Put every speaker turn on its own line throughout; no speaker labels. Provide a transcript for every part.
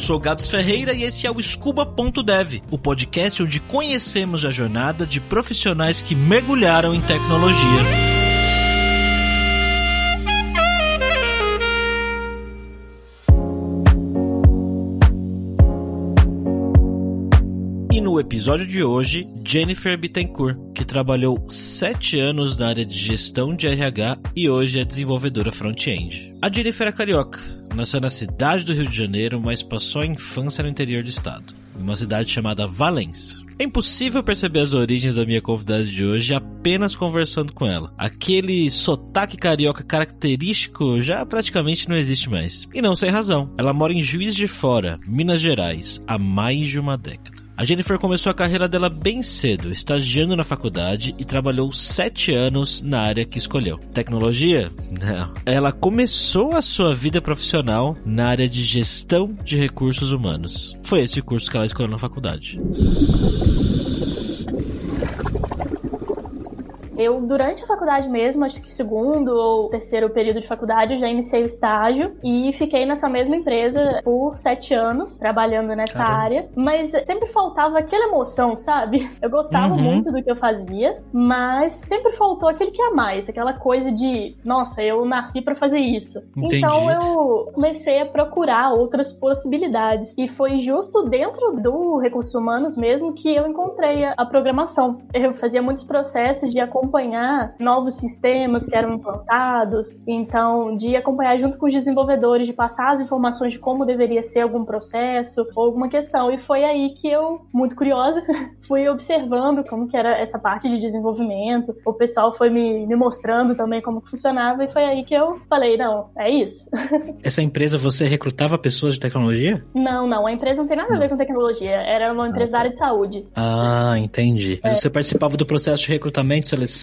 sou Gabs Ferreira e esse é o Scuba.dev, o podcast onde conhecemos a jornada de profissionais que mergulharam em tecnologia. E no episódio de hoje, Jennifer Bittencourt, que trabalhou sete anos na área de gestão de RH e hoje é desenvolvedora front-end. A Jennifer é carioca, nasceu na cidade do Rio de Janeiro, mas passou a infância no interior do estado, em uma cidade chamada Valência. É impossível perceber as origens da minha convidada de hoje apenas conversando com ela. Aquele sotaque carioca característico já praticamente não existe mais. E não sem razão. Ela mora em Juiz de Fora, Minas Gerais, há mais de uma década. A Jennifer começou a carreira dela bem cedo, estagiando na faculdade e trabalhou sete anos na área que escolheu. Tecnologia? Não. Ela começou a sua vida profissional na área de gestão de recursos humanos. Foi esse curso que ela escolheu na faculdade.
Eu, durante a faculdade mesmo, acho que segundo ou terceiro período de faculdade, eu já iniciei o estágio e fiquei nessa mesma empresa por sete anos, trabalhando nessa Caramba. área. Mas sempre faltava aquela emoção, sabe? Eu gostava uhum. muito do que eu fazia, mas sempre faltou aquele que é mais, aquela coisa de, nossa, eu nasci para fazer isso. Entendi. Então eu comecei a procurar outras possibilidades. E foi justo dentro do recursos humanos mesmo que eu encontrei a, a programação. Eu fazia muitos processos de acompanhamento acompanhar novos sistemas que eram implantados, então de acompanhar junto com os desenvolvedores, de passar as informações de como deveria ser algum processo ou alguma questão. E foi aí que eu, muito curiosa, fui observando como que era essa parte de desenvolvimento. O pessoal foi me, me mostrando também como funcionava e foi aí que eu falei, não, é isso.
Essa empresa você recrutava pessoas de tecnologia?
Não, não, a empresa não tem nada a ver com tecnologia, era uma empresa ah, tá. da área de saúde.
Ah, entendi. Mas é. você participava do processo de recrutamento, seleção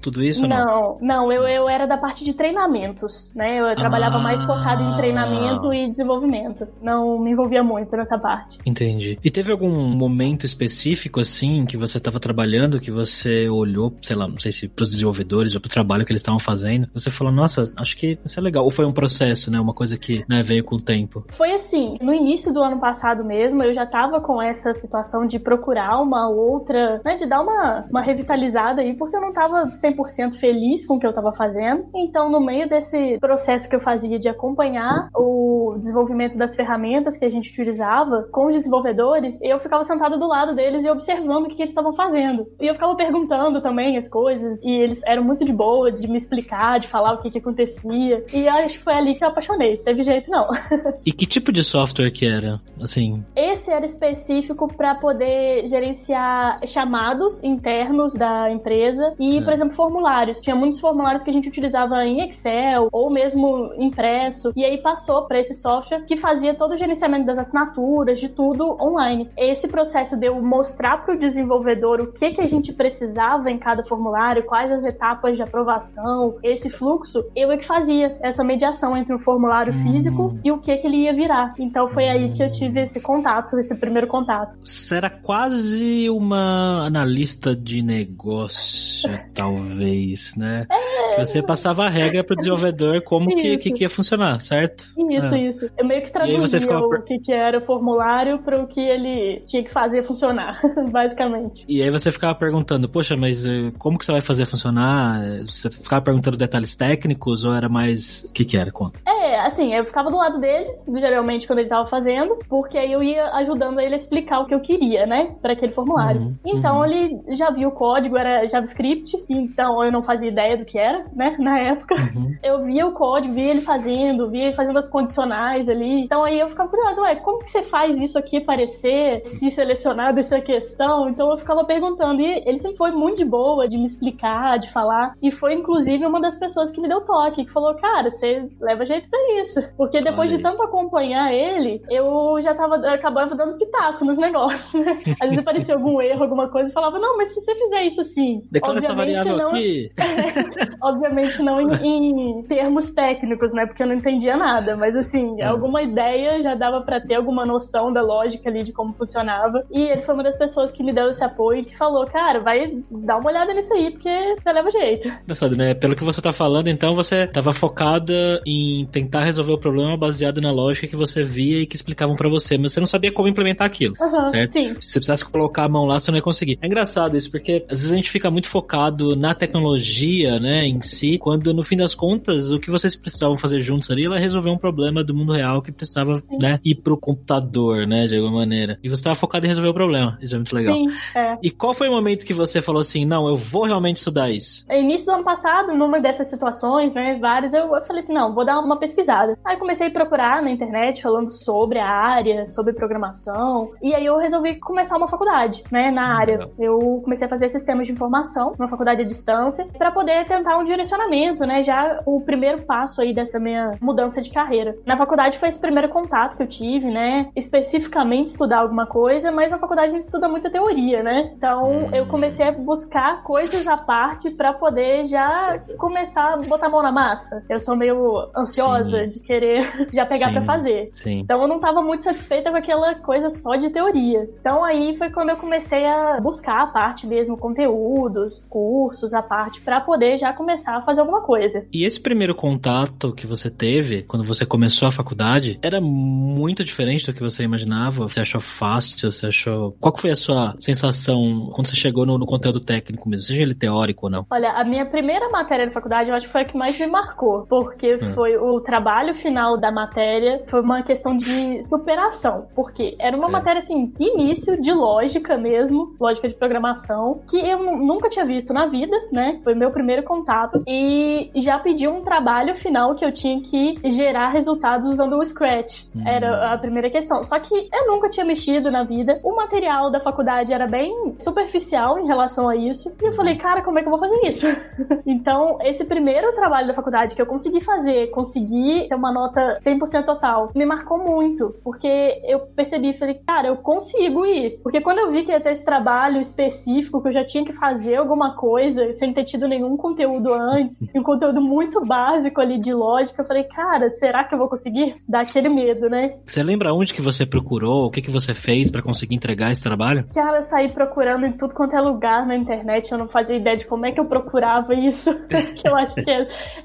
tudo isso?
Não, não, não eu, eu era da parte de treinamentos, né? Eu trabalhava ah, mais focado em treinamento e desenvolvimento. Não me envolvia muito nessa parte.
Entendi. E teve algum momento específico, assim, que você estava trabalhando, que você olhou, sei lá, não sei se pros desenvolvedores ou pro trabalho que eles estavam fazendo, você falou, nossa, acho que isso é legal. Ou foi um processo, né? Uma coisa que né, veio com o tempo?
Foi assim, no início do ano passado mesmo, eu já tava com essa situação de procurar uma outra, né? De dar uma, uma revitalizada aí, porque eu não estava 100% feliz com o que eu estava fazendo. Então, no meio desse processo que eu fazia de acompanhar o desenvolvimento das ferramentas que a gente utilizava com os desenvolvedores, eu ficava sentada do lado deles e observando o que, que eles estavam fazendo. E eu ficava perguntando também as coisas, e eles eram muito de boa de me explicar, de falar o que, que acontecia. E acho que foi ali que eu apaixonei. Teve jeito, não.
e que tipo de software que era? Assim.
Esse era específico para poder gerenciar chamados internos da empresa e, é. por exemplo, formulários. Tinha muitos formulários que a gente utilizava em Excel ou mesmo impresso. E aí passou para esse software que fazia todo o gerenciamento das assinaturas, de tudo online. Esse processo de eu mostrar para o desenvolvedor o que, que a gente precisava em cada formulário, quais as etapas de aprovação, esse fluxo, eu é que fazia essa mediação entre o formulário hum. físico e o que, que ele ia virar. Então foi aí que eu tive esse contato, esse primeiro contato.
Era quase uma analista de negócio talvez, né? É. Você passava a regra pro desenvolvedor como que, que, que, ia funcionar, certo?
Isso, é. isso. Eu meio que traduzia ficava... o que, que era o formulário para o que ele tinha que fazer funcionar, basicamente.
E aí você ficava perguntando, poxa, mas eh, como que você vai fazer funcionar? Você ficava perguntando detalhes técnicos ou era mais... O que que era? Conta.
É, assim, eu ficava do lado dele, geralmente quando ele tava fazendo, porque aí eu ia ajudando ele a explicar o que eu queria, né, para aquele formulário. Uhum, então uhum. ele já viu o código, era JavaScript, então eu não fazia ideia do que era, né, na época. Uhum. Eu via o código, via ele fazendo, via ele fazendo as condicionais ali. Então aí eu ficava curiosa, ué, como que você faz isso aqui aparecer, se selecionar dessa questão? Então eu ficava perguntando, e ele sempre foi muito de boa de me explicar, de falar, e foi inclusive uma das pessoas que me deu toque, que falou, cara, você leva jeito pra isso. Porque depois de tanto acompanhar ele, eu já tava, eu acabava dando pitaco nos negócios, né? Às vezes aparecia algum erro, alguma coisa, e falava, não, mas se você fizer isso assim,
Declara essa variável não, aqui.
obviamente não em, em, termos técnicos, né? Porque eu não entendia nada, mas assim, é. alguma ideia já dava para ter alguma noção da lógica ali de como funcionava. E ele foi uma das pessoas que me deu esse apoio e que falou, cara, vai dar uma olhada nisso aí, porque você leva jeito.
Engraçado, né? Pelo que você tá falando, então, você tava focada em tentar resolver o problema baseado na lógica que você via e que explicavam para você, mas você não sabia como implementar aquilo, uhum, certo? Sim. Se você precisasse colocar a mão lá, você não ia conseguir. É engraçado isso, porque às vezes a gente fica muito focado na tecnologia, né, em si, quando no fim das contas, o que vocês precisavam fazer juntos ali era resolver um problema do mundo real que precisava, Sim. né, ir pro computador, né, de alguma maneira. E você estava focado em resolver o problema. Isso é muito legal. Sim, é. E qual foi o momento que você falou assim, não, eu vou realmente estudar isso?
Início do ano passado, numa dessas situações, né, várias, eu, eu falei assim, não, vou dar uma pesquisada. Aí comecei a procurar na internet falando sobre a área, sobre programação, e aí eu resolvi começar uma faculdade, né, na área. Eu comecei a fazer sistemas de informação, uma faculdade à distância, para poder tentar um direcionamento, né, já o primeiro passo aí dessa minha mudança de carreira. Na faculdade foi esse primeiro contato que eu tive, né, especificamente estudar alguma coisa, mas na faculdade a gente estuda muita teoria, né? Então eu comecei a buscar coisas à parte para poder já começar a botar a mão na massa. Eu sou meio ansiosa Sim. de querer já pegar para fazer. Sim. Então eu não tava muito satisfeita com aquela coisa só de teoria. Então aí foi quando eu comecei a buscar a parte mesmo, conteúdos, cursos, a parte para poder já começar a fazer alguma coisa.
E esse primeiro contato que você teve quando você começou a faculdade era muito diferente do que você imaginava? Você achou fácil? Você achou. Qual foi a sua sensação quando você chegou no, no conteúdo técnico mesmo, seja ele teórico ou não?
Olha, a minha primeira matéria da faculdade eu acho que foi a que mais me marcou, porque hum. foi o trabalho final da matéria, foi uma questão de superação, porque era uma é. matéria assim, início de lógica mesmo, lógica de programação, que eu nunca tinha visto na vida, né? Foi meu primeiro contato e já pedi um trabalho final que eu tinha que gerar resultados usando o Scratch. Hum. Era a primeira questão. Só que eu nunca tinha mexido na vida. O material da faculdade era bem superficial em relação a isso. E eu falei, cara, como é que eu vou fazer isso? então, esse primeiro trabalho da faculdade que eu consegui fazer, consegui ter uma nota 100% total, me marcou muito. Porque eu percebi, falei, cara, eu consigo ir. Porque quando eu vi que ia ter esse trabalho específico, que eu já tinha que fazer alguma coisa, sem ter tido nenhum conteúdo antes, e um conteúdo muito básico ali de lógica, eu falei, cara, será que eu vou conseguir? Dá aquele medo, né?
Você lembra onde que você procurou? O que que você fez para conseguir entregar esse trabalho?
Cara, eu saí procurando em tudo quanto é lugar na internet, eu não fazia ideia de como é que eu procurava isso. que eu acho que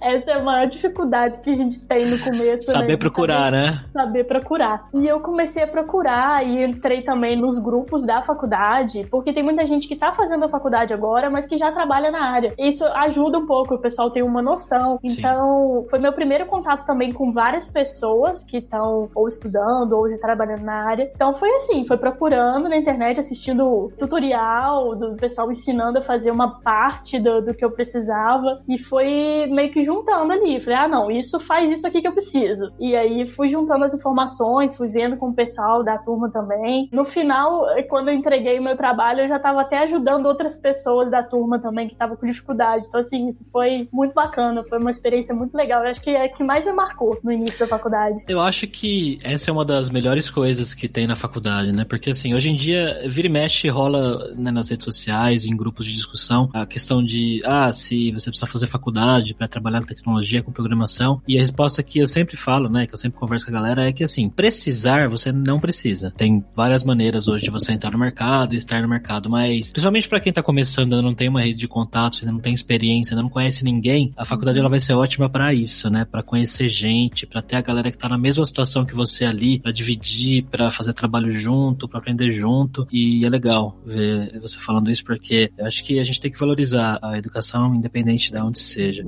essa é a maior dificuldade que a gente tem no começo.
Saber né? procurar,
saber,
né?
Saber procurar. E eu comecei a procurar e entrei também nos grupos da faculdade, porque tem muita gente que tá fazendo a faculdade agora, mas que já trabalha na área. Isso ajuda um pouco, o pessoal tem uma noção. Então, Sim. foi meu primeiro contato também com várias pessoas que estão ou estudando ou já trabalhando na área. Então foi assim, foi procurando na internet, assistindo tutorial do pessoal ensinando a fazer uma parte do, do que eu precisava e foi meio que juntando ali. Falei, ah, não, isso faz isso aqui que eu preciso. E aí fui juntando as informações, fui vendo com o pessoal da turma também. No final, quando eu entreguei o meu trabalho, eu já estava até ajudando outras pessoas da turma também que estavam com dificuldade. Então, assim, isso foi muito bacana, foi uma experiência muito legal. Eu acho que é a que mais me marcou no início da faculdade.
Eu acho que essa é uma das melhores coisas que tem na faculdade, né? Porque, assim, hoje em dia, vira e mexe rola né, nas redes sociais, em grupos de discussão, a questão de, ah, se você precisa fazer faculdade para trabalhar com tecnologia, com programação. E a resposta que eu sempre falo, né, que eu sempre converso com a galera, é que, assim, precisar você não precisa. Tem várias maneiras hoje de você entrar no mercado e estar no mercado, mas principalmente para quem tá começando, ainda não tem uma rede de contatos, ainda não tem experiência, ainda não conhece ninguém, a faculdade ela vai ser ótima para isso, né? Para conhecer gente, para ter a galera que tá na mesma situação que você ali, para dividir, para fazer trabalho junto, para aprender junto. E é legal ver você falando isso porque eu acho que a gente tem que valorizar a educação independente de onde seja.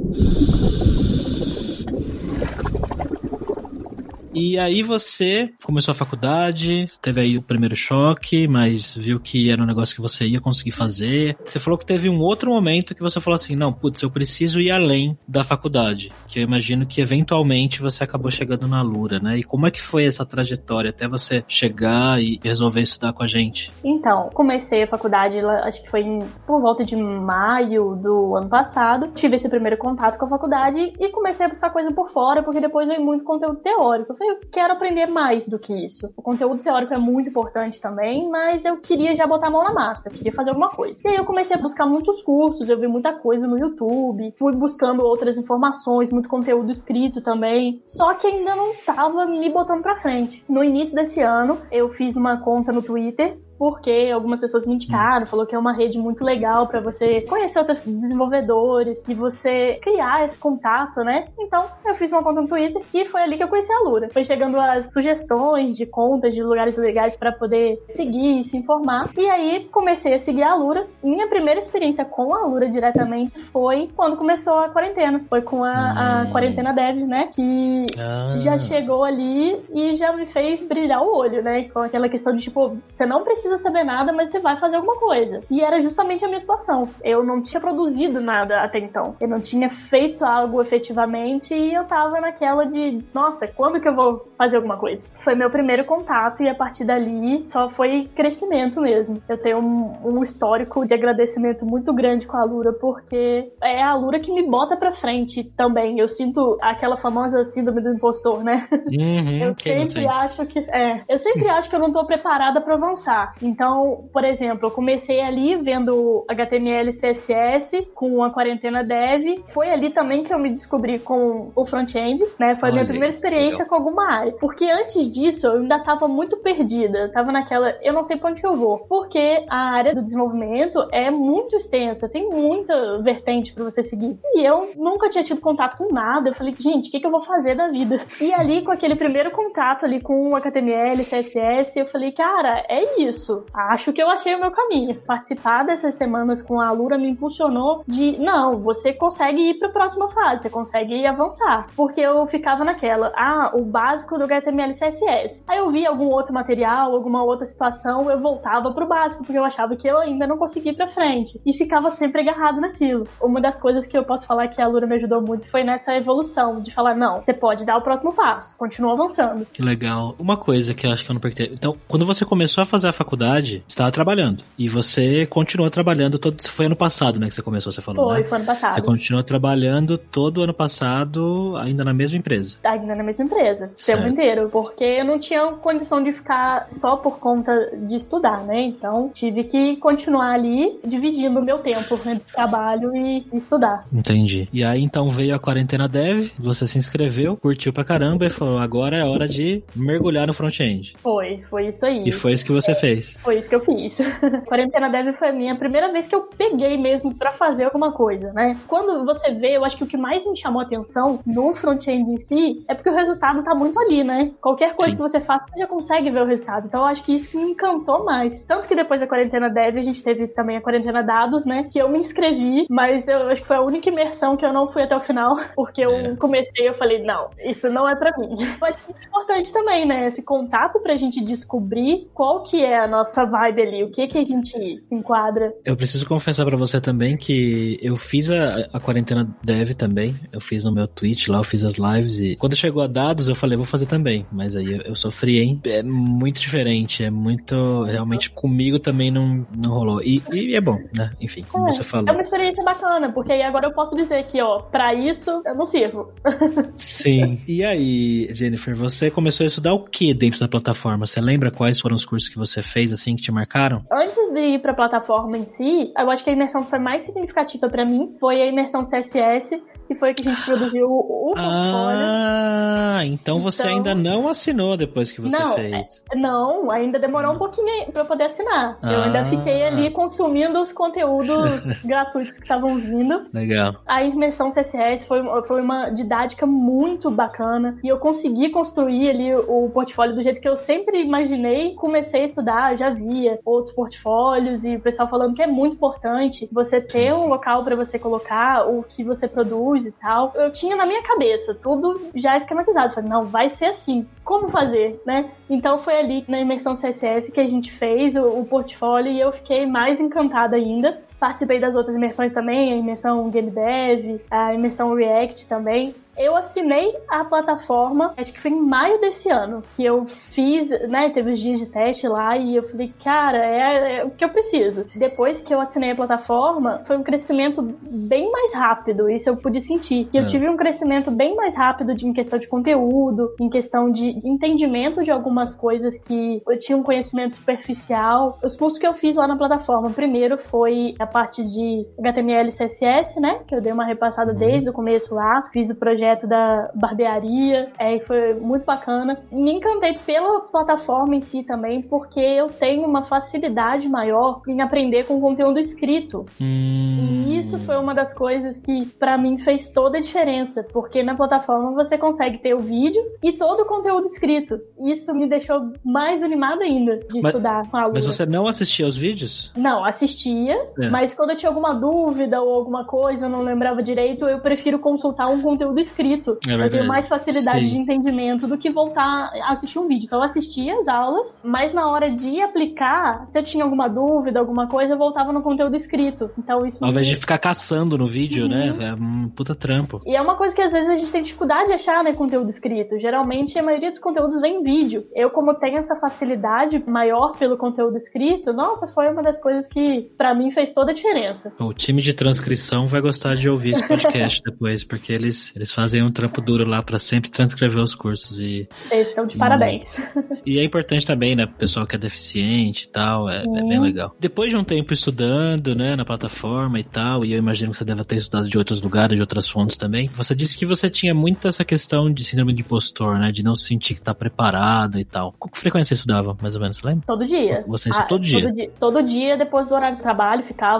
E aí você começou a faculdade, teve aí o primeiro choque, mas viu que era um negócio que você ia conseguir fazer. Você falou que teve um outro momento que você falou assim: não, putz, eu preciso ir além da faculdade. Que eu imagino que eventualmente você acabou chegando na Lura, né? E como é que foi essa trajetória até você chegar e resolver estudar com a gente?
Então, comecei a faculdade, acho que foi por volta de maio do ano passado. Tive esse primeiro contato com a faculdade e comecei a buscar coisa por fora, porque depois veio muito conteúdo teórico eu quero aprender mais do que isso. O conteúdo teórico é muito importante também, mas eu queria já botar a mão na massa, queria fazer alguma coisa. E aí eu comecei a buscar muitos cursos, eu vi muita coisa no YouTube, fui buscando outras informações, muito conteúdo escrito também, só que ainda não tava me botando pra frente. No início desse ano, eu fiz uma conta no Twitter porque algumas pessoas me indicaram, falou que é uma rede muito legal para você conhecer outros desenvolvedores e você criar esse contato, né? Então, eu fiz uma conta no Twitter e foi ali que eu conheci a Lura. Foi chegando as sugestões de contas de lugares legais para poder seguir e se informar. E aí comecei a seguir a Lura. Minha primeira experiência com a Lura diretamente foi quando começou a quarentena. Foi com a, a hum. quarentena Devs, né? Que ah. já chegou ali e já me fez brilhar o olho, né? Com aquela questão de tipo, você não precisa saber nada, mas você vai fazer alguma coisa. E era justamente a minha situação. Eu não tinha produzido nada até então. Eu não tinha feito algo efetivamente e eu tava naquela de, nossa, quando que eu vou fazer alguma coisa? Foi meu primeiro contato e a partir dali só foi crescimento mesmo. Eu tenho um, um histórico de agradecimento muito grande com a Lura porque é a Lura que me bota pra frente também. Eu sinto aquela famosa síndrome do impostor, né?
Uhum,
eu sempre acho que é, eu sempre acho que eu não tô preparada para avançar. Então, por exemplo, eu comecei ali vendo HTML CSS com a quarentena dev. Foi ali também que eu me descobri com o front-end, né? Foi a minha primeira experiência legal. com alguma área. Porque antes disso, eu ainda tava muito perdida. Eu tava naquela, eu não sei pra onde eu vou. Porque a área do desenvolvimento é muito extensa, tem muita vertente para você seguir. E eu nunca tinha tido contato com nada. Eu falei, gente, o que, que eu vou fazer da vida? E ali, com aquele primeiro contato ali com HTML, CSS, eu falei, cara, é isso. Acho que eu achei o meu caminho. Participar dessas semanas com a Alura me impulsionou de, não, você consegue ir para a próxima fase, você consegue avançar. Porque eu ficava naquela, ah, o básico do HTML e CSS. Aí eu via algum outro material, alguma outra situação, eu voltava pro básico, porque eu achava que eu ainda não conseguia ir pra frente. E ficava sempre agarrado naquilo. Uma das coisas que eu posso falar que a Lura me ajudou muito foi nessa evolução, de falar, não, você pode dar o próximo passo, continua avançando.
Que legal. Uma coisa que eu acho que eu não perguntei. Então, quando você começou a fazer a faculdade, você estava trabalhando. E você continuou trabalhando todo. Foi ano passado, né? Que você começou, você falou.
Foi,
né?
foi ano passado.
Você continuou trabalhando todo ano passado, ainda na mesma empresa.
Ainda na mesma empresa, o tempo inteiro. Porque eu não tinha condição de ficar só por conta de estudar, né? Então tive que continuar ali dividindo o meu tempo entre trabalho e estudar.
Entendi. E aí então veio a quarentena dev, você se inscreveu, curtiu pra caramba e falou: agora é hora de mergulhar no front-end.
Foi, foi isso aí.
E foi isso que você fez.
Foi isso que eu fiz. quarentena dev foi a minha primeira vez que eu peguei mesmo para fazer alguma coisa, né? Quando você vê, eu acho que o que mais me chamou a atenção no front-end em si é porque o resultado tá muito ali, né? Qualquer coisa Sim. que você faça, você já consegue ver o resultado. Então eu acho que isso me encantou mais. Tanto que depois da quarentena dev, a gente teve também a quarentena dados, né? Que eu me inscrevi, mas eu acho que foi a única imersão que eu não fui até o final, porque eu é. comecei e eu falei, não, isso não é para mim. Eu acho que é importante também, né? Esse contato pra gente descobrir qual que é a nossa vibe ali, o que que a gente se enquadra.
Eu preciso confessar para você também que eu fiz a, a quarentena dev também, eu fiz no meu Twitch lá, eu fiz as lives e quando chegou a dados eu falei, vou fazer também, mas aí eu, eu sofri, hein? É muito diferente, é muito, realmente comigo também não, não rolou. E, e é bom, né? Enfim, como é, você falou.
É uma experiência bacana, porque aí agora eu posso dizer que, ó, pra isso eu não sirvo.
Sim. E aí, Jennifer, você começou a estudar o que dentro da plataforma? Você lembra quais foram os cursos que você fez, assim, que te marcaram?
Antes de ir pra plataforma em si, eu acho que a imersão que foi mais significativa para mim foi a imersão CSS, que foi que a gente produziu o, portfólio.
Ah, então você então, ainda não assinou depois que você
não,
fez.
É, não, ainda demorou um pouquinho para poder assinar. Ah. Eu ainda fiquei ali consumindo os conteúdos gratuitos que estavam vindo.
Legal.
A imersão CSS foi, foi uma didática muito bacana e eu consegui construir ali o portfólio do jeito que eu sempre imaginei. Comecei a estudar, já via outros portfólios e o pessoal falando que é muito importante você ter um local para você colocar o que você produz e tal. Eu tinha na minha cabeça tudo já esquematizado. Falei, não, vai ser assim. Como fazer, né? Então foi ali na imersão CSS que a gente fez o, o portfólio e eu fiquei mais encantada ainda. Participei das outras imersões também, a imersão Game Dev, a imersão React também eu assinei a plataforma, acho que foi em maio desse ano, que eu fiz, né, teve os dias de teste lá e eu falei, cara, é, é, o que eu preciso. Depois que eu assinei a plataforma, foi um crescimento bem mais rápido, isso eu pude sentir. Que eu é. tive um crescimento bem mais rápido de, em questão de conteúdo, em questão de entendimento de algumas coisas que eu tinha um conhecimento superficial. Os cursos que eu fiz lá na plataforma, primeiro foi a parte de HTML e CSS, né? Que eu dei uma repassada uhum. desde o começo lá. Fiz o projeto da barbearia, é, foi muito bacana. Me encantei pela plataforma em si também, porque eu tenho uma facilidade maior em aprender com conteúdo escrito.
Hum.
E isso foi uma das coisas que para mim fez toda a diferença, porque na plataforma você consegue ter o vídeo e todo o conteúdo escrito. Isso me deixou mais animada ainda de mas, estudar com a
Mas você não assistia os vídeos?
Não, assistia, é. mas quando eu tinha alguma dúvida ou alguma coisa, eu não lembrava direito, eu prefiro consultar um conteúdo escrito. É eu tenho mais facilidade Sim. de entendimento do que voltar a assistir um vídeo. Então eu assistia as aulas, mas na hora de aplicar, se eu tinha alguma dúvida, alguma coisa, eu voltava no conteúdo escrito. Então isso.
Ao invés de ficar caçando no vídeo, né? uhum. né? É um puta trampo.
E é uma coisa que às vezes a gente tem dificuldade de achar, né? Conteúdo escrito. Geralmente a maioria dos conteúdos vem em vídeo. Eu, como tenho essa facilidade maior pelo conteúdo escrito, nossa, foi uma das coisas que para mim fez toda a diferença.
O time de transcrição vai gostar de ouvir esse podcast depois, porque eles, eles fazem um trampo duro lá para sempre transcrever os cursos e.
Eles estão de e, parabéns.
E é importante também, né? Pessoal que é deficiente e tal, é, é, bem legal. Depois de um tempo estudando, né, na plataforma e tal, e eu imagino que você deve ter estudado de outros lugares, de outras fontes também, você disse que você tinha muito essa questão de síndrome de impostor, né? De não se sentir que tá preparado e tal. Com que frequência você estudava, mais ou menos, você lembra?
Todo dia.
Você ah, todo dia?
Todo dia, todo dia, depois do horário de trabalho, ficava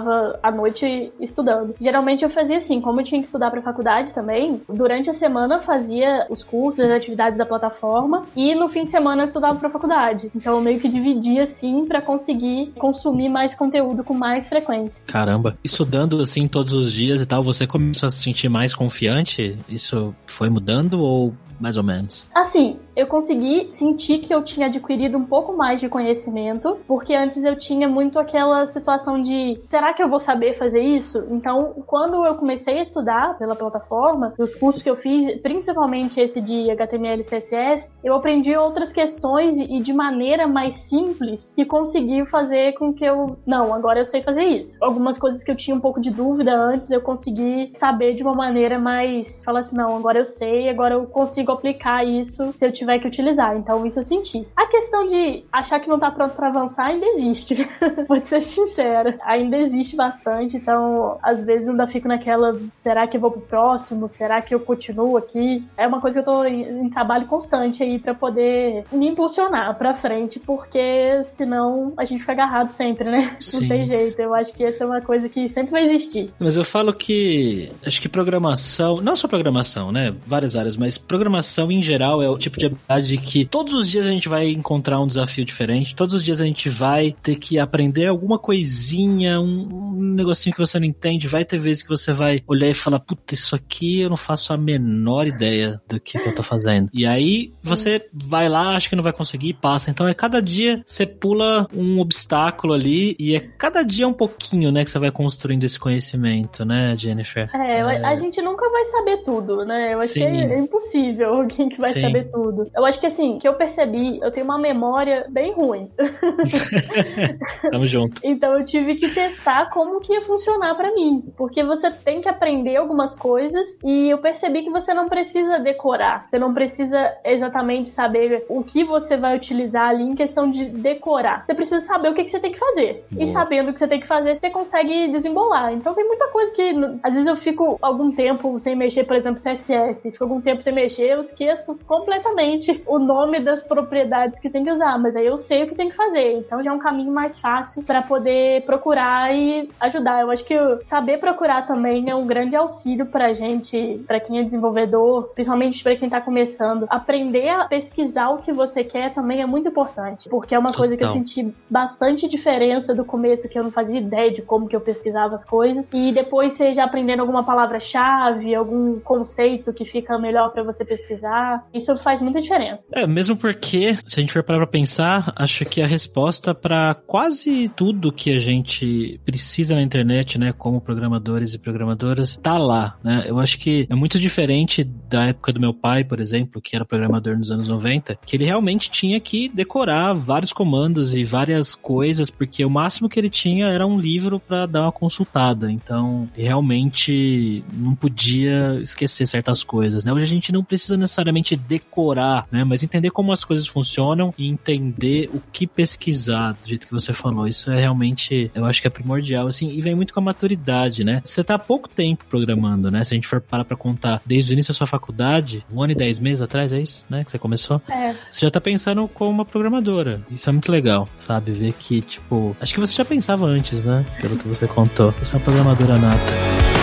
à noite estudando. Geralmente eu fazia assim, como eu tinha que estudar pra faculdade também, durante a semana eu fazia os cursos, as atividades da plataforma, e no fim de semana eu estudava pra faculdade. Então eu meio que dividia assim para conseguir consumir mais conteúdo com mais frequência.
Caramba. Estudando assim todos os dias e tal, você começou a se sentir mais confiante? Isso foi mudando ou mais ou menos?
Assim, eu consegui sentir que eu tinha adquirido um pouco mais de conhecimento, porque antes eu tinha muito aquela situação de será que eu vou saber fazer isso? Então, quando eu comecei a estudar pela plataforma, os cursos que eu fiz, principalmente esse de HTML e CSS, eu aprendi outras questões e de maneira mais simples que conseguiu fazer com que eu, não, agora eu sei fazer isso. Algumas coisas que eu tinha um pouco de dúvida antes, eu consegui saber de uma maneira mais, falar assim, não, agora eu sei, agora eu consigo aplicar isso se eu tiver que utilizar. Então, isso eu senti. A questão de achar que não tá pronto para avançar ainda existe. Vou ser sincera. Ainda existe bastante. Então, às vezes ainda fico naquela: será que eu vou pro próximo? Será que eu continuo aqui? É uma coisa que eu tô em, em trabalho constante aí para poder me impulsionar pra frente, porque senão a gente fica agarrado sempre, né? Sim. Não tem jeito. Eu acho que essa é uma coisa que sempre vai existir.
Mas eu falo que acho que programação, não só programação, né? Várias áreas, mas programação em geral é o tipo de habilidade que todos os dias a gente vai encontrar um desafio diferente, todos os dias a gente vai ter que aprender alguma coisinha, um, um negocinho que você não entende, vai ter vezes que você vai olhar e falar, puta, isso aqui eu não faço a menor ideia do que, que eu tô fazendo. E aí você vai lá, acha que não vai conseguir e passa. Então é cada dia você pula um obstáculo ali e é cada dia um pouquinho, né, que você vai construindo esse conhecimento, né, Jennifer?
É, é... a gente nunca vai saber tudo, né? Eu acho Sim. que é impossível alguém que vai Sim. saber tudo. Eu acho que assim, que eu percebi, eu tenho uma memória bem ruim.
Tamo junto.
Então eu tive que testar como que ia funcionar para mim, porque você tem que aprender algumas coisas e eu percebi que você não precisa decorar. Você não precisa exatamente saber o que você vai utilizar ali em questão de decorar. Você precisa saber o que, que você tem que fazer. Boa. E sabendo o que você tem que fazer, você consegue desembolar. Então tem muita coisa que às vezes eu fico algum tempo sem mexer, por exemplo, CSS, fico algum tempo sem mexer, eu esqueço completamente o nome das propriedades que tem que usar, mas aí eu sei o que tem que fazer. Então já é um caminho mais fácil para poder procurar e ajudar. Eu acho que saber procurar também é um grande auxílio pra gente, para quem é desenvolvedor, principalmente para quem tá começando. Aprender a pesquisar o que você quer também é muito importante, porque é uma coisa que eu senti bastante diferença do começo, que eu não fazia ideia de como que eu pesquisava as coisas, e depois você já aprendendo alguma palavra-chave, algum conceito que fica melhor para você pesquisar. Isso faz muita diferença.
É, mesmo porque, se a gente for parar pra pensar, acho que a resposta para quase tudo que a gente precisa na internet, né, como programadores e programadoras, tá lá, né? Eu acho que é muito diferente da época do meu pai, por exemplo, que era programador nos anos 90, que ele realmente tinha que decorar vários comandos e várias coisas, porque o máximo que ele tinha era um livro para dar uma consultada. Então, realmente não podia esquecer certas coisas, né? Hoje a gente não precisa necessariamente decorar estudar, né? Mas entender como as coisas funcionam e entender o que pesquisar, do jeito que você falou. Isso é realmente, eu acho que é primordial, assim, e vem muito com a maturidade, né? Você tá há pouco tempo programando, né? Se a gente for parar pra contar desde o início da sua faculdade, um ano e dez meses atrás, é isso, né? Que você começou?
É.
Você já tá pensando como uma programadora. Isso é muito legal, sabe? Ver que, tipo, acho que você já pensava antes, né? Pelo que você contou. Você é uma programadora nata.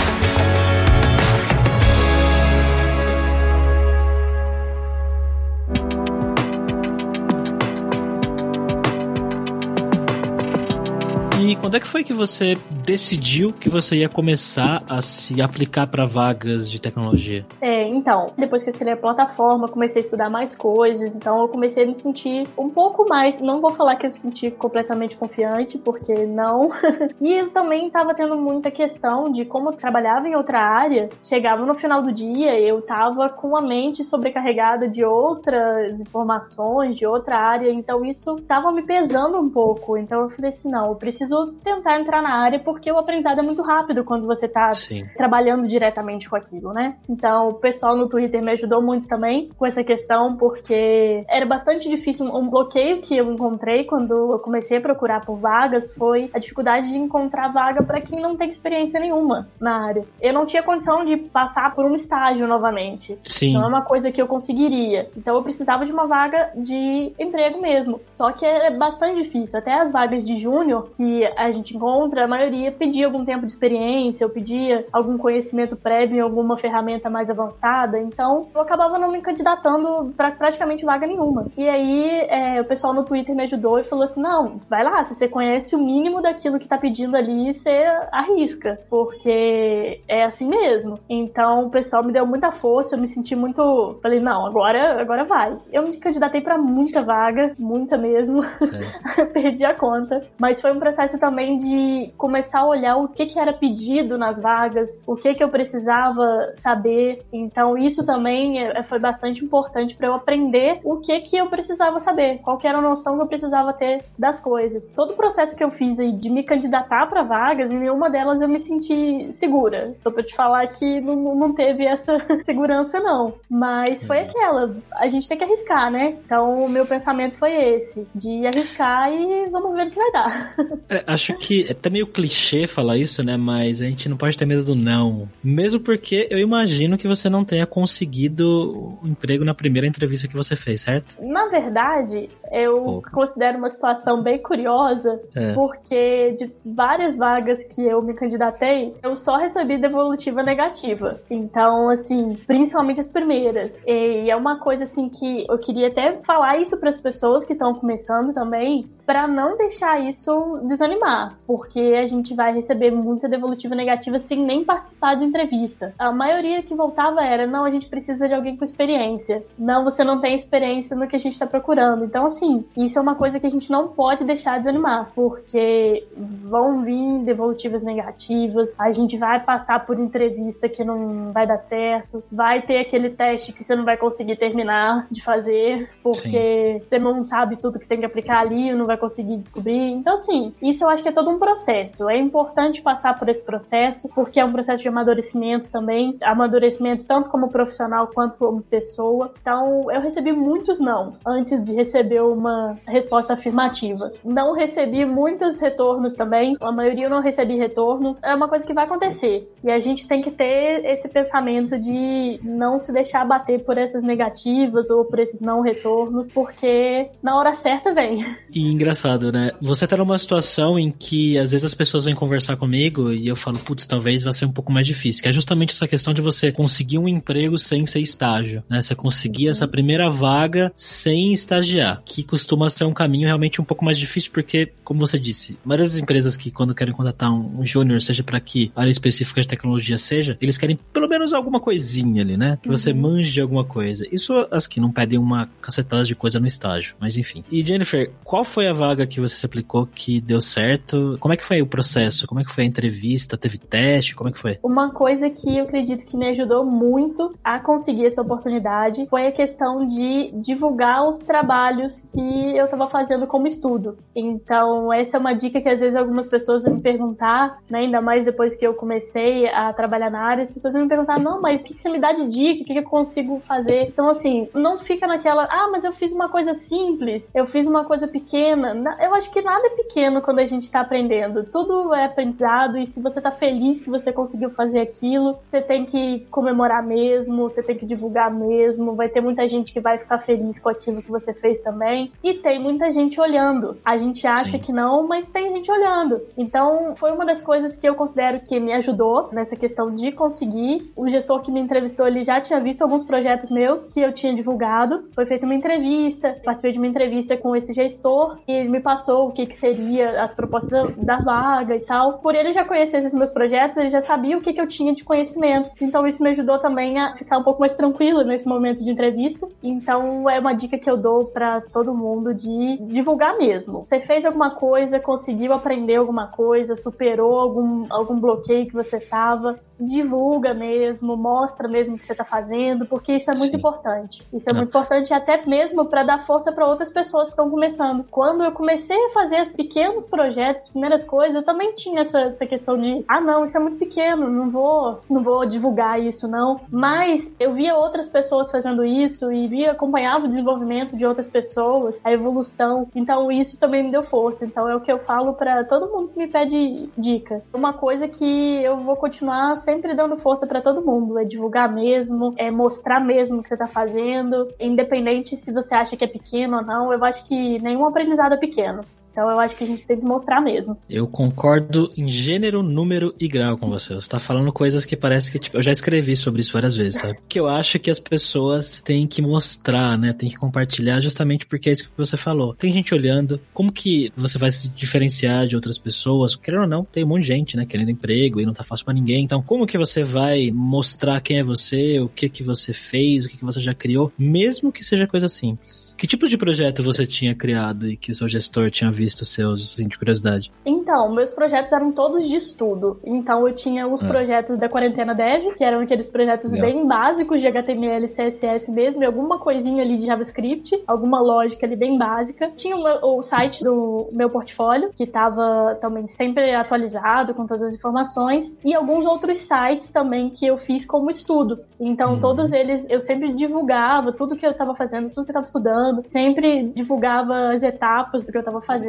E quando é que foi que você decidiu que você ia começar a se aplicar para vagas de tecnologia?
É, então, depois que eu estudei a plataforma, comecei a estudar mais coisas, então eu comecei a me sentir um pouco mais, não vou falar que eu me senti completamente confiante, porque não. e eu também estava tendo muita questão de como eu trabalhava em outra área, chegava no final do dia, eu estava com a mente sobrecarregada de outras informações, de outra área, então isso estava me pesando um pouco. Então eu falei assim, não, eu preciso tentar entrar na área porque o aprendizado é muito rápido quando você tá
Sim.
trabalhando diretamente com aquilo, né? Então, o pessoal no Twitter me ajudou muito também com essa questão, porque era bastante difícil. Um bloqueio que eu encontrei quando eu comecei a procurar por vagas foi a dificuldade de encontrar vaga para quem não tem experiência nenhuma na área. Eu não tinha condição de passar por um estágio novamente.
Sim.
Não é uma coisa que eu conseguiria. Então, eu precisava de uma vaga de emprego mesmo. Só que é bastante difícil. Até as vagas de júnior, que a gente encontra, a maioria pedia algum tempo de experiência, ou pedia algum conhecimento prévio em alguma ferramenta mais avançada. Então, eu acabava não me candidatando para praticamente vaga nenhuma. E aí, é, o pessoal no Twitter me ajudou e falou assim: não, vai lá, se você conhece o mínimo daquilo que tá pedindo ali, você arrisca, porque é assim mesmo. Então, o pessoal me deu muita força, eu me senti muito. Falei, não, agora, agora vai. Eu me candidatei para muita vaga, muita mesmo. Perdi a conta. Mas foi um processo também de começar a olhar o que, que era pedido nas vagas, o que, que eu precisava saber. Então, isso também é, foi bastante importante para eu aprender o que, que eu precisava saber, qual que era a noção que eu precisava ter das coisas. Todo o processo que eu fiz aí de me candidatar para vagas, em nenhuma delas eu me senti segura. Só pra te falar que não, não teve essa segurança, não. Mas foi aquela, a gente tem que arriscar, né? Então, o meu pensamento foi esse, de arriscar e vamos ver o que vai dar.
É, acho que é até meio clichê falar isso, né? Mas a gente não pode ter medo do não. Mesmo porque eu imagino que você não tenha conseguido o emprego na primeira entrevista que você fez, certo?
Na verdade, eu considero uma situação bem curiosa,
É.
porque de várias vagas que eu me candidatei, eu só recebi devolutiva negativa. Então, assim, principalmente as primeiras. E é uma coisa assim que eu queria até falar isso para as pessoas que estão começando também, para não deixar isso desanimar, porque a gente vai receber muita devolutiva negativa sem nem participar de entrevista. A maioria que voltava era: não, a gente precisa de alguém com experiência. Não, você não tem experiência no que a gente está procurando. Então, assim, isso é uma coisa que a gente não pode deixar desanimar, porque vão vir devolutivas negativas, a gente vai passar por entrevista que não vai dar certo, vai ter aquele teste que você não vai conseguir terminar de fazer, porque você não sabe tudo que tem que aplicar ali, não vai conseguir descobrir. Então, assim, isso eu acho que é todo um processo. É importante passar por esse processo, porque é um processo de amadurecimento também, amadurecimento tanto como profissional quanto como pessoa. Então, eu recebi muitos não antes de receber uma resposta afirmativa. Não recebi muitos retornos também, a maioria eu não recebi retorno. É uma coisa que vai acontecer. E a gente tem que ter esse pensamento de não se deixar bater por essas negativas ou por esses não retornos, porque na hora certa vem.
E engraçado, né? Você tá numa situação em que às vezes as pessoas vêm conversar comigo e eu falo, putz, talvez vai ser um pouco mais difícil. Que é justamente essa questão de você conseguir um emprego sem ser estágio, né? Você conseguir essa primeira vaga sem estagiar, que costuma ser um caminho realmente um pouco mais difícil, porque, como você disse, das empresas que quando querem contratar um, um júnior, seja para que área específica de tecnologia seja, eles querem pelo menos alguma coisinha ali, né? Que você manje de alguma coisa. Isso as que não pedem uma cacetada de coisa no estágio, mas enfim. E Jennifer, qual foi a vaga que você se aplicou que deu certo? Como é que foi o processo? Como é que foi a entrevista? Teve teste? Como é que foi?
Uma coisa que eu acredito que me ajudou muito a conseguir essa oportunidade foi a questão de divulgar os trabalhos que eu estava fazendo como estudo. Então, essa é uma dica que às vezes algumas pessoas me perguntar, né, ainda mais depois que eu comecei a trabalhar na área, as pessoas me perguntar: não, mas o que, você me dá de dica? O que, que eu consigo fazer? Então, assim, não fica naquela, ah, mas eu fiz uma coisa simples, eu fiz uma coisa pequena. Eu acho que nada é pequeno quando a gente está aprendendo. Tudo é aprendizado e se você está feliz que você conseguiu fazer aquilo, você tem que comemorar mesmo, você tem que divulgar mesmo. Vai ter muita gente que vai ficar feliz com aquilo que você fez também. E tem muita gente olhando. A gente acha Sim. que não, mas tem gente olhando. Então, foi uma das coisas que eu considero que me ajudou nessa questão de conseguir. O gestor que me entrevistou, ele já tinha visto alguns projetos meus que eu tinha divulgado. Foi feita uma entrevista, participei de uma entrevista com esse gestor e ele me passou o que, que seria as propostas da vaga e tal. Por ele já conhecer esses meus projetos, ele já sabia o que, que eu tinha de conhecimento. Então, isso me ajudou também a ficar um pouco mais tranquila nesse momento de entrevista. Então, é uma dica que eu dou para todo mundo de divulgar mesmo. Você fez alguma coisa, conseguiu aprender alguma coisa, superou algum, algum bloqueio que você tava, divulga mesmo, mostra mesmo o que você está fazendo, porque isso é muito Sim. importante. Isso é não. muito importante até mesmo para dar força para outras pessoas que estão começando. Quando eu comecei a fazer os pequenos projetos, as primeiras coisas, eu também tinha essa, essa questão de, ah, não, isso é muito pequeno, não vou, não vou divulgar isso não. Mas eu via outras pessoas fazendo isso e via acompanhava o desenvolvimento de outras pessoas, a evolução. Então isso também me deu força. Então é o que eu falo para todo mundo que me pede dica. Uma coisa que eu vou continuar sempre dando força para todo mundo, é divulgar mesmo, é mostrar mesmo o que você tá fazendo, independente se você acha que é pequeno ou não, eu acho que nenhum aprendizado é pequeno. Então eu acho que a gente tem que mostrar mesmo.
Eu concordo em gênero, número e grau com você. Você tá falando coisas que parece que, tipo, eu já escrevi sobre isso várias vezes, sabe? Que eu acho que as pessoas têm que mostrar, né? Tem que compartilhar justamente porque é isso que você falou. Tem gente olhando, como que você vai se diferenciar de outras pessoas? Querendo ou não, tem um monte de gente, né? Querendo emprego e não tá fácil para ninguém. Então, como que você vai mostrar quem é você, o que que você fez, o que que você já criou, mesmo que seja coisa simples? Que tipo de projeto você tinha criado e que o seu gestor tinha visto seus, assim, de curiosidade?
Então, meus projetos eram todos de estudo. Então, eu tinha os ah. projetos da Quarentena Dev, que eram aqueles projetos Legal. bem básicos de HTML, CSS mesmo, e alguma coisinha ali de JavaScript, alguma lógica ali bem básica. Tinha o, o site do meu portfólio, que estava também sempre atualizado com todas as informações, e alguns outros sites também que eu fiz como estudo. Então, uhum. todos eles, eu sempre divulgava tudo que eu estava fazendo, tudo que eu estava estudando, sempre divulgava as etapas do que eu tava fazendo.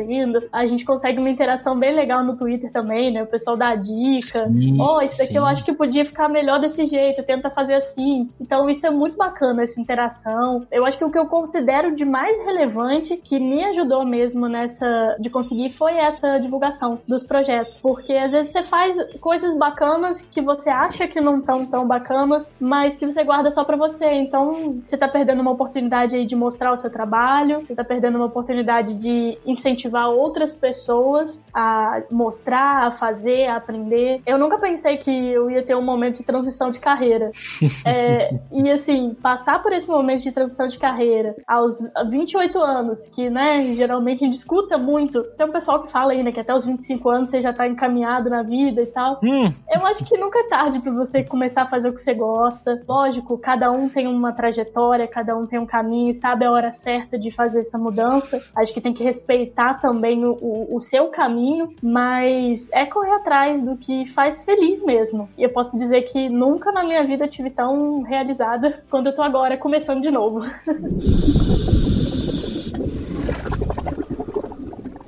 A gente consegue uma interação bem legal no Twitter também, né? O pessoal dá dica. Ó, oh, isso daqui sim. eu acho que podia ficar melhor desse jeito, tenta fazer assim. Então isso é muito bacana, essa interação. Eu acho que o que eu considero de mais relevante, que me ajudou mesmo nessa, de conseguir, foi essa divulgação dos projetos. Porque às vezes você faz coisas bacanas que você acha que não estão tão bacanas, mas que você guarda só pra você. Então você tá perdendo uma oportunidade aí de mostrar o seu trabalho, você está perdendo uma oportunidade de incentivar outras pessoas a mostrar, a fazer, a aprender. Eu nunca pensei que eu ia ter um momento de transição de carreira. é, e assim, passar por esse momento de transição de carreira aos 28 anos, que, né, geralmente a gente escuta muito. Tem um pessoal que fala ainda que até os 25 anos você já tá encaminhado na vida e tal. Hum. Eu acho que nunca é tarde para você começar a fazer o que você gosta. Lógico, cada um tem uma trajetória, cada um tem um caminho, sabe a hora certa de fazer essa mudança. Acho que tem que respeitar também o, o, o seu caminho, mas é correr atrás do que faz feliz mesmo. E eu posso dizer que nunca na minha vida tive tão realizada quando eu tô agora começando de novo.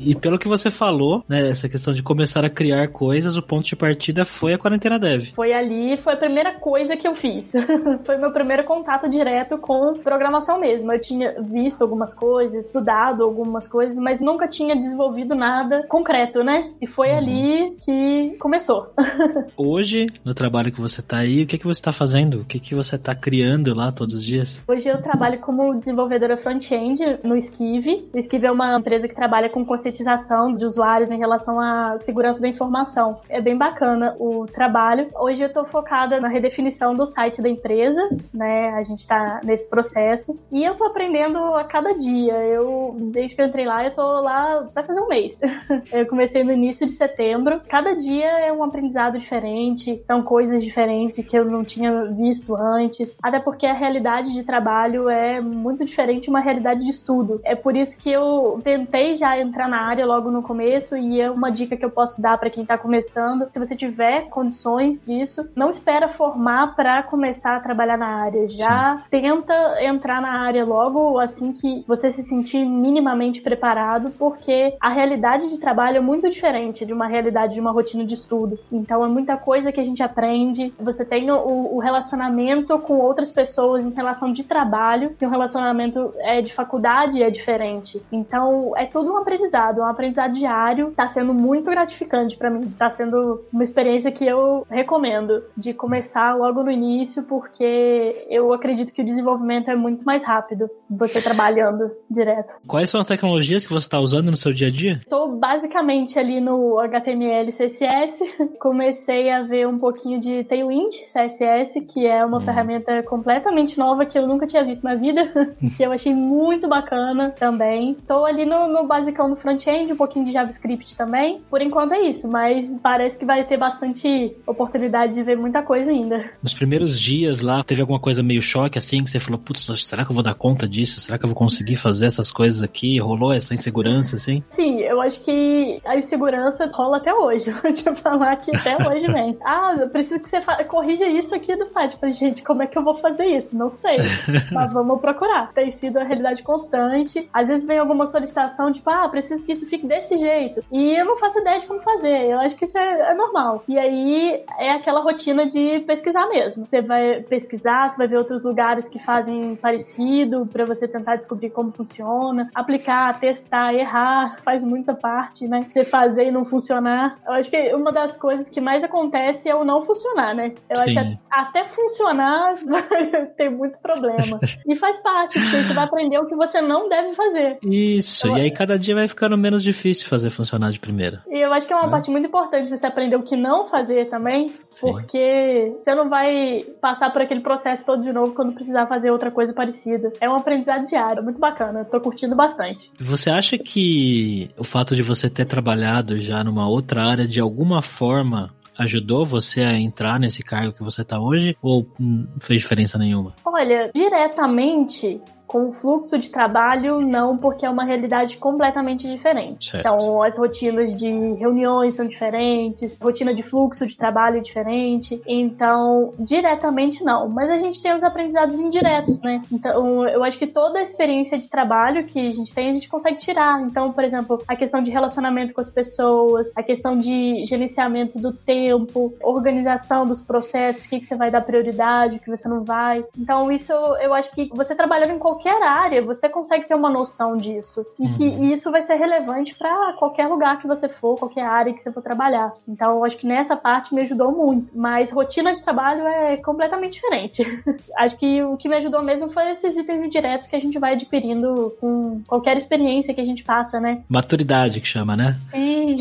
E pelo que você falou, né, essa questão de começar a criar coisas, o ponto de partida foi a quarentena dev.
Foi ali, foi a primeira coisa que eu fiz. foi meu primeiro contato direto com programação mesmo. Eu tinha visto algumas coisas, estudado algumas coisas, mas nunca tinha desenvolvido nada concreto, né? E foi uhum. ali que começou.
Hoje, no trabalho que você tá aí, o que que você tá fazendo? O que que você tá criando lá todos os dias?
Hoje eu trabalho como desenvolvedora front-end no Skive. O Skive é uma empresa que trabalha com conceito conscientização de usuários em relação à segurança da informação. É bem bacana o trabalho. Hoje eu estou focada na redefinição do site da empresa, né? A gente está nesse processo e eu estou aprendendo a cada dia. Eu, desde que eu entrei lá, eu estou lá vai fazer um mês. Eu comecei no início de setembro. Cada dia é um aprendizado diferente, são coisas diferentes que eu não tinha visto antes. Até porque a realidade de trabalho é muito diferente de uma realidade de estudo. É por isso que eu tentei já entrar na área logo no começo e é uma dica que eu posso dar para quem está começando. Se você tiver condições disso, não espera formar para começar a trabalhar na área. Já Sim. tenta entrar na área logo assim que você se sentir minimamente preparado, porque a realidade de trabalho é muito diferente de uma realidade de uma rotina de estudo. Então é muita coisa que a gente aprende. Você tem o, o relacionamento com outras pessoas em relação de trabalho, que o relacionamento é de faculdade é diferente. Então é tudo um aprendizado, um aprendizado diário. Tá sendo muito gratificante para mim. Tá sendo uma experiência que eu recomendo de começar logo no início, porque eu acredito que o desenvolvimento é muito mais rápido você trabalhando direto.
Quais são as tecnologias que você está usando no seu dia a dia?
Estou basicamente ali no HTML CSS. Comecei a ver um pouquinho de Tailwind CSS, que é uma hum. ferramenta completamente nova que eu nunca tinha visto na vida, que eu achei muito bacana também. Estou ali no, no basicão do front-end, um pouquinho de JavaScript também. Por enquanto é isso, mas parece que vai ter bastante oportunidade de ver muita coisa ainda.
Nos primeiros dias lá, teve alguma coisa meio choque assim, que você falou, putz, será que eu vou dar conta disso? Será que eu vou conseguir fazer essas coisas aqui? Rolou essa insegurança assim?
Sim, eu acho que a insegurança rola até hoje. Vou te falar que até hoje vem. ah, eu preciso que você corrija isso aqui do site. Falei, gente, como é que eu vou fazer isso? Não sei. Mas vamos procurar. Tem sido a realidade constante. Às vezes vem alguma solicitação, tipo, ah, preciso que isso fique desse jeito. E eu não faço ideia de como fazer. Eu acho que isso é, é normal. E aí é aquela rotina de pesquisar mesmo. Você vai pesquisar, você vai ver outros lugares que fazem parecido para você tentar descobrir como funciona, aplicar, testar, errar, faz muita parte, né? Você fazer e não funcionar. Eu acho que uma das coisas que mais acontece é o não funcionar, né? Eu Sim. acho que até funcionar ter muito problema. E faz parte, porque você vai aprender o que você não deve fazer.
Isso, então, e aí cada dia vai ficando menos difícil fazer funcionar de primeira.
E eu acho que é uma é. parte muito importante você aprender o que não fazer também, Sim. porque você não vai passar por aquele processo todo de novo quando precisar fazer outra coisa parecida. É um aprendizado diário, muito bacana, tô curtindo bastante.
Você acha que o fato de você ter trabalhado já numa outra área de alguma forma ajudou você a entrar nesse cargo que você está hoje ou não fez diferença nenhuma?
Olha, diretamente com o fluxo de trabalho, não, porque é uma realidade completamente diferente. Certo. Então, as rotinas de reuniões são diferentes, rotina de fluxo de trabalho é diferente. Então, diretamente não. Mas a gente tem os aprendizados indiretos, né? Então, eu acho que toda a experiência de trabalho que a gente tem, a gente consegue tirar. Então, por exemplo, a questão de relacionamento com as pessoas, a questão de gerenciamento do tempo, organização dos processos, o que, que você vai dar prioridade, o que você não vai. Então, isso eu acho que você trabalhando em qualquer qualquer área, você consegue ter uma noção disso. E uhum. que isso vai ser relevante para qualquer lugar que você for, qualquer área que você for trabalhar. Então, eu acho que nessa parte me ajudou muito. Mas rotina de trabalho é completamente diferente. acho que o que me ajudou mesmo foi esses itens indiretos que a gente vai adquirindo com qualquer experiência que a gente passa, né?
Maturidade que chama, né?
Sim.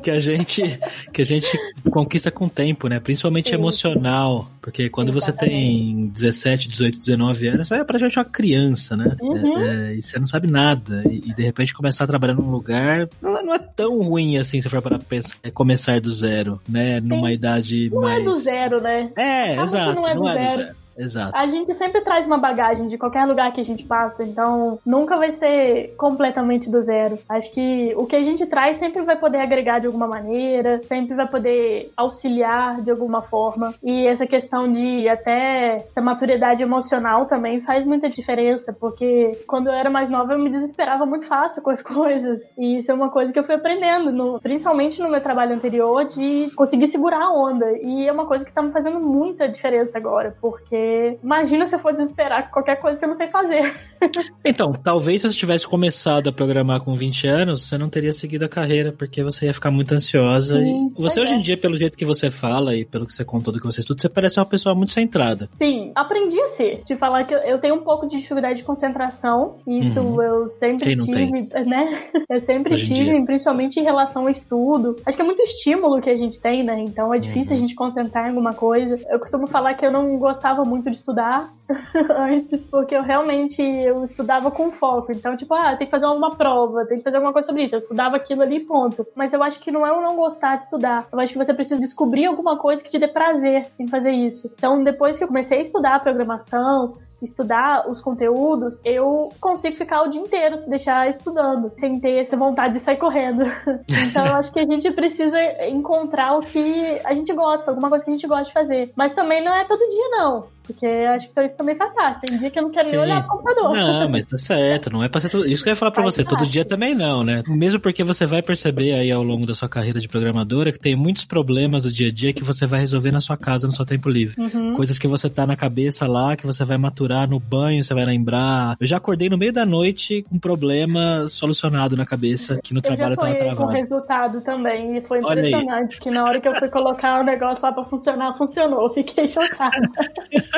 que a gente que a gente conquista com o tempo, né? Principalmente Sim. emocional. Porque quando Exatamente. você tem 17, 18, 19 anos, é pra gente uma criança criança, né? Uhum. É, é, e você não sabe nada. E, e, de repente começar a trabalhar num lugar não, não é tão ruim assim se for para pensar, é começar do zero, né? Numa Sim. idade
não
mais.
Não é do zero, né?
É, exato. Não é, não do, é zero. do zero. Exato.
A gente sempre traz uma bagagem de qualquer lugar que a gente passa, então nunca vai ser completamente do zero. Acho que o que a gente traz sempre vai poder agregar de alguma maneira, sempre vai poder auxiliar de alguma forma. E essa questão de até essa maturidade emocional também faz muita diferença, porque quando eu era mais nova eu me desesperava muito fácil com as coisas. E isso é uma coisa que eu fui aprendendo, no, principalmente no meu trabalho anterior, de conseguir segurar a onda. E é uma coisa que tá me fazendo muita diferença agora, porque porque imagina se eu for desesperar com qualquer coisa que eu não sei fazer.
Então, talvez se você tivesse começado a programar com 20 anos, você não teria seguido a carreira, porque você ia ficar muito ansiosa. Sim, e você hoje é. em dia, pelo jeito que você fala e pelo que você contou do que você estuda, você parece uma pessoa muito centrada.
Sim, aprendi a ser. De falar que eu tenho um pouco de dificuldade de concentração. Isso uhum. eu sempre tive, tem? né? Eu sempre hoje tive, principalmente em relação ao estudo. Acho que é muito estímulo que a gente tem, né? Então é difícil uhum. a gente concentrar em alguma coisa. Eu costumo falar que eu não gostava muito de estudar antes, porque eu realmente eu estudava com foco. Então, tipo, ah, tem que fazer uma prova, tem que fazer alguma coisa sobre isso. Eu estudava aquilo ali ponto. Mas eu acho que não é eu não gostar de estudar. Eu acho que você precisa descobrir alguma coisa que te dê prazer em fazer isso. Então, depois que eu comecei a estudar programação, estudar os conteúdos, eu consigo ficar o dia inteiro se deixar estudando, sem ter essa vontade de sair correndo. então eu acho que a gente precisa encontrar o que a gente gosta, alguma coisa que a gente gosta de fazer. Mas também não é todo dia, não. Porque acho que isso também faz parte. Tem dia que eu não quero Sim. nem olhar pro computador.
Não, mas tá certo. Não é pra ser tudo. Isso que eu ia falar pra faz você. Parte. Todo dia também não, né? Mesmo porque você vai perceber aí ao longo da sua carreira de programadora que tem muitos problemas do dia a dia que você vai resolver na sua casa, no seu tempo livre. Uhum. Coisas que você tá na cabeça lá, que você vai maturar no banho, você vai lembrar. Eu já acordei no meio da noite com um problema solucionado na cabeça, que no eu trabalho
tava
travado.
com resultado também. E foi impressionante que na hora que eu fui colocar o negócio lá pra funcionar, funcionou. Fiquei chocada.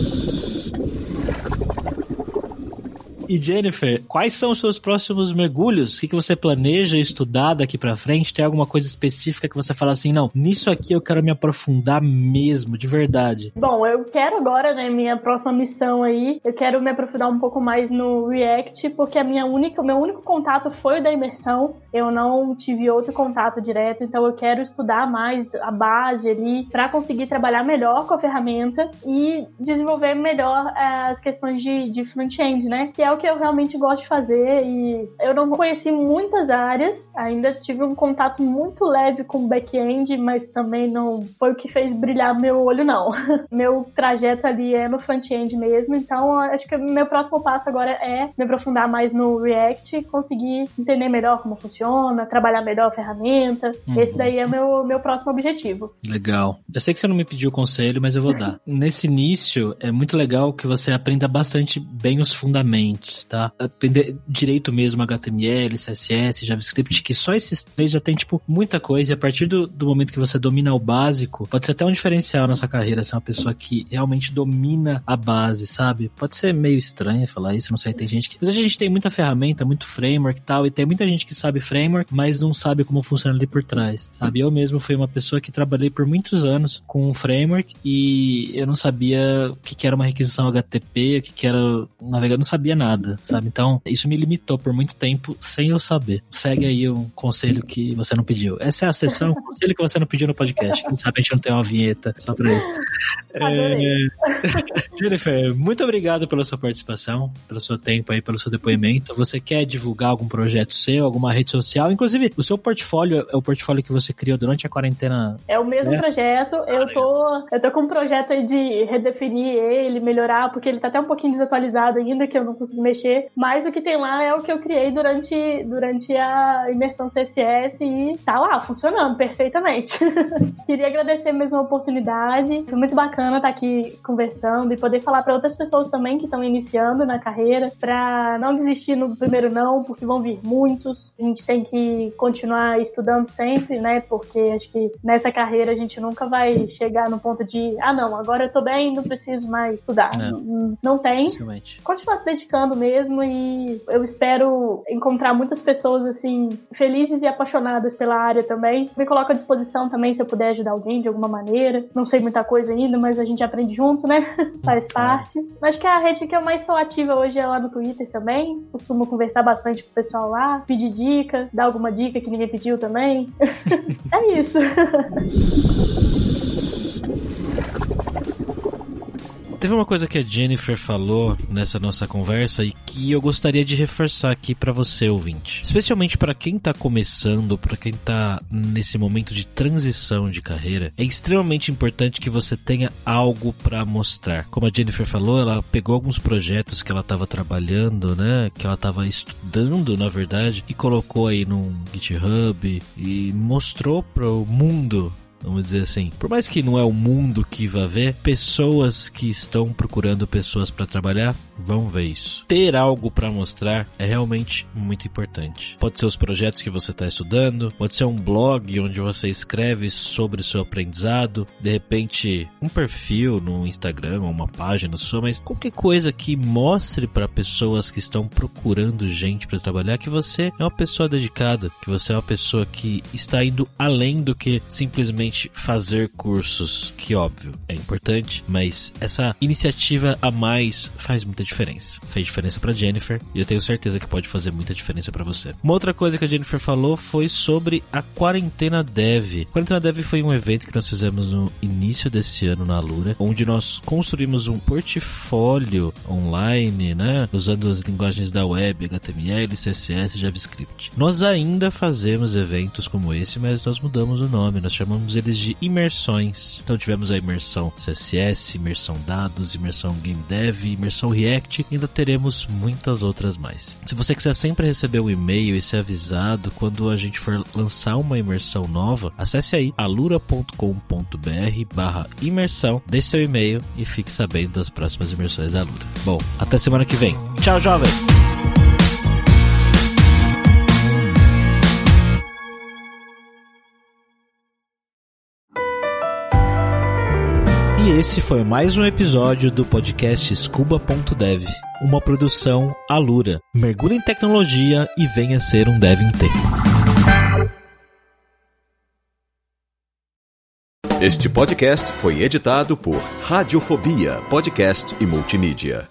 E Jennifer, quais são os seus próximos mergulhos? O que, que você planeja estudar daqui para frente? Tem alguma coisa específica que você fala assim, não, nisso aqui eu quero me aprofundar mesmo, de verdade?
Bom, eu quero agora, né, minha próxima missão aí, eu quero me aprofundar um pouco mais no React, porque a minha única, o meu único contato foi o da imersão. Eu não tive outro contato direto, então eu quero estudar mais a base ali para conseguir trabalhar melhor com a ferramenta e desenvolver melhor eh, as questões de, de front-end, né? Que é o que eu realmente gosto de fazer e eu não conheci muitas áreas, ainda tive um contato muito leve com back-end, mas também não foi o que fez brilhar meu olho, não. meu trajeto ali é no front-end mesmo, então acho que meu próximo passo agora é me aprofundar mais no React, conseguir entender melhor como funciona, trabalhar melhor a ferramenta. Uhum. Esse daí é meu, meu próximo objetivo.
Legal. Eu sei que você não me pediu conselho, mas eu vou dar. Nesse início, é muito legal que você aprenda bastante bem os fundamentos tá? Aprender direito mesmo HTML, CSS, JavaScript, que só esses três já tem, tipo, muita coisa. E a partir do, do momento que você domina o básico, pode ser até um diferencial nessa carreira, ser uma pessoa que realmente domina a base, sabe? Pode ser meio estranho falar isso, não sei, tem gente que... Mas a gente tem muita ferramenta, muito framework e tal, e tem muita gente que sabe framework, mas não sabe como funciona ali por trás, sabe? Eu mesmo fui uma pessoa que trabalhei por muitos anos com um framework e eu não sabia o que, que era uma requisição HTTP, o que, que era navegar, não sabia nada nada, sabe? Então, isso me limitou por muito tempo sem eu saber. Segue aí um conselho que você não pediu. Essa é a sessão, conselho que você não pediu no podcast. Quem sabe a gente não tem uma vinheta só pra isso. É... Jennifer, muito obrigado pela sua participação, pelo seu tempo aí, pelo seu depoimento. Você quer divulgar algum projeto seu, alguma rede social? Inclusive, o seu portfólio é o portfólio que você criou durante a quarentena?
É o mesmo né? projeto. Eu tô, eu tô com um projeto aí de redefinir ele, melhorar, porque ele tá até um pouquinho desatualizado ainda, que eu não consigo mexer, mas o que tem lá é o que eu criei durante, durante a imersão CSS e tá lá, funcionando perfeitamente. Queria agradecer mesmo a oportunidade, foi muito bacana estar aqui conversando e poder falar para outras pessoas também que estão iniciando na carreira, para não desistir no primeiro não, porque vão vir muitos, a gente tem que continuar estudando sempre, né, porque acho que nessa carreira a gente nunca vai chegar no ponto de, ah não, agora eu tô bem, não preciso mais estudar. Não, não tem. Continuar se dedicando mesmo e eu espero encontrar muitas pessoas assim felizes e apaixonadas pela área também. Me coloco à disposição também se eu puder ajudar alguém de alguma maneira. Não sei muita coisa ainda, mas a gente aprende junto, né? Faz parte. Acho que a rede que eu mais sou ativa hoje é lá no Twitter também. Costumo conversar bastante com o pessoal lá, pedir dica, dar alguma dica que ninguém pediu também. é isso.
Teve uma coisa que a Jennifer falou nessa nossa conversa e que eu gostaria de reforçar aqui para você, ouvinte. Especialmente para quem tá começando, para quem tá nesse momento de transição de carreira, é extremamente importante que você tenha algo para mostrar. Como a Jennifer falou, ela pegou alguns projetos que ela estava trabalhando, né, que ela estava estudando, na verdade, e colocou aí no GitHub e mostrou para o mundo vamos dizer assim. Por mais que não é o mundo que vai ver, pessoas que estão procurando pessoas para trabalhar vão ver isso. Ter algo para mostrar é realmente muito importante. Pode ser os projetos que você está estudando, pode ser um blog onde você escreve sobre o seu aprendizado, de repente um perfil no Instagram ou uma página sua, mas qualquer coisa que mostre para pessoas que estão procurando gente para trabalhar que você é uma pessoa dedicada, que você é uma pessoa que está indo além do que simplesmente fazer cursos, que óbvio é importante, mas essa iniciativa a mais faz muita diferença. Fez diferença para Jennifer e eu tenho certeza que pode fazer muita diferença para você. Uma outra coisa que a Jennifer falou foi sobre a quarentena Dev. A quarentena Dev foi um evento que nós fizemos no início desse ano na Lura, onde nós construímos um portfólio online, né, usando as linguagens da web, HTML, CSS, JavaScript. Nós ainda fazemos eventos como esse, mas nós mudamos o nome, nós chamamos eles de imersões. Então tivemos a imersão CSS, imersão dados, imersão game dev, imersão React, ainda teremos muitas outras mais. Se você quiser sempre receber um e-mail e ser avisado quando a gente for lançar uma imersão nova, acesse aí alura.com.br barra imersão, deixe seu e-mail e fique sabendo das próximas imersões da Alura. Bom, até semana que vem. Tchau, jovem! Esse foi mais um episódio do podcast Scuba.dev, uma produção Alura. Mergulhe em tecnologia e venha ser um dev tempo.
Este podcast foi editado por Radiofobia, podcast e multimídia.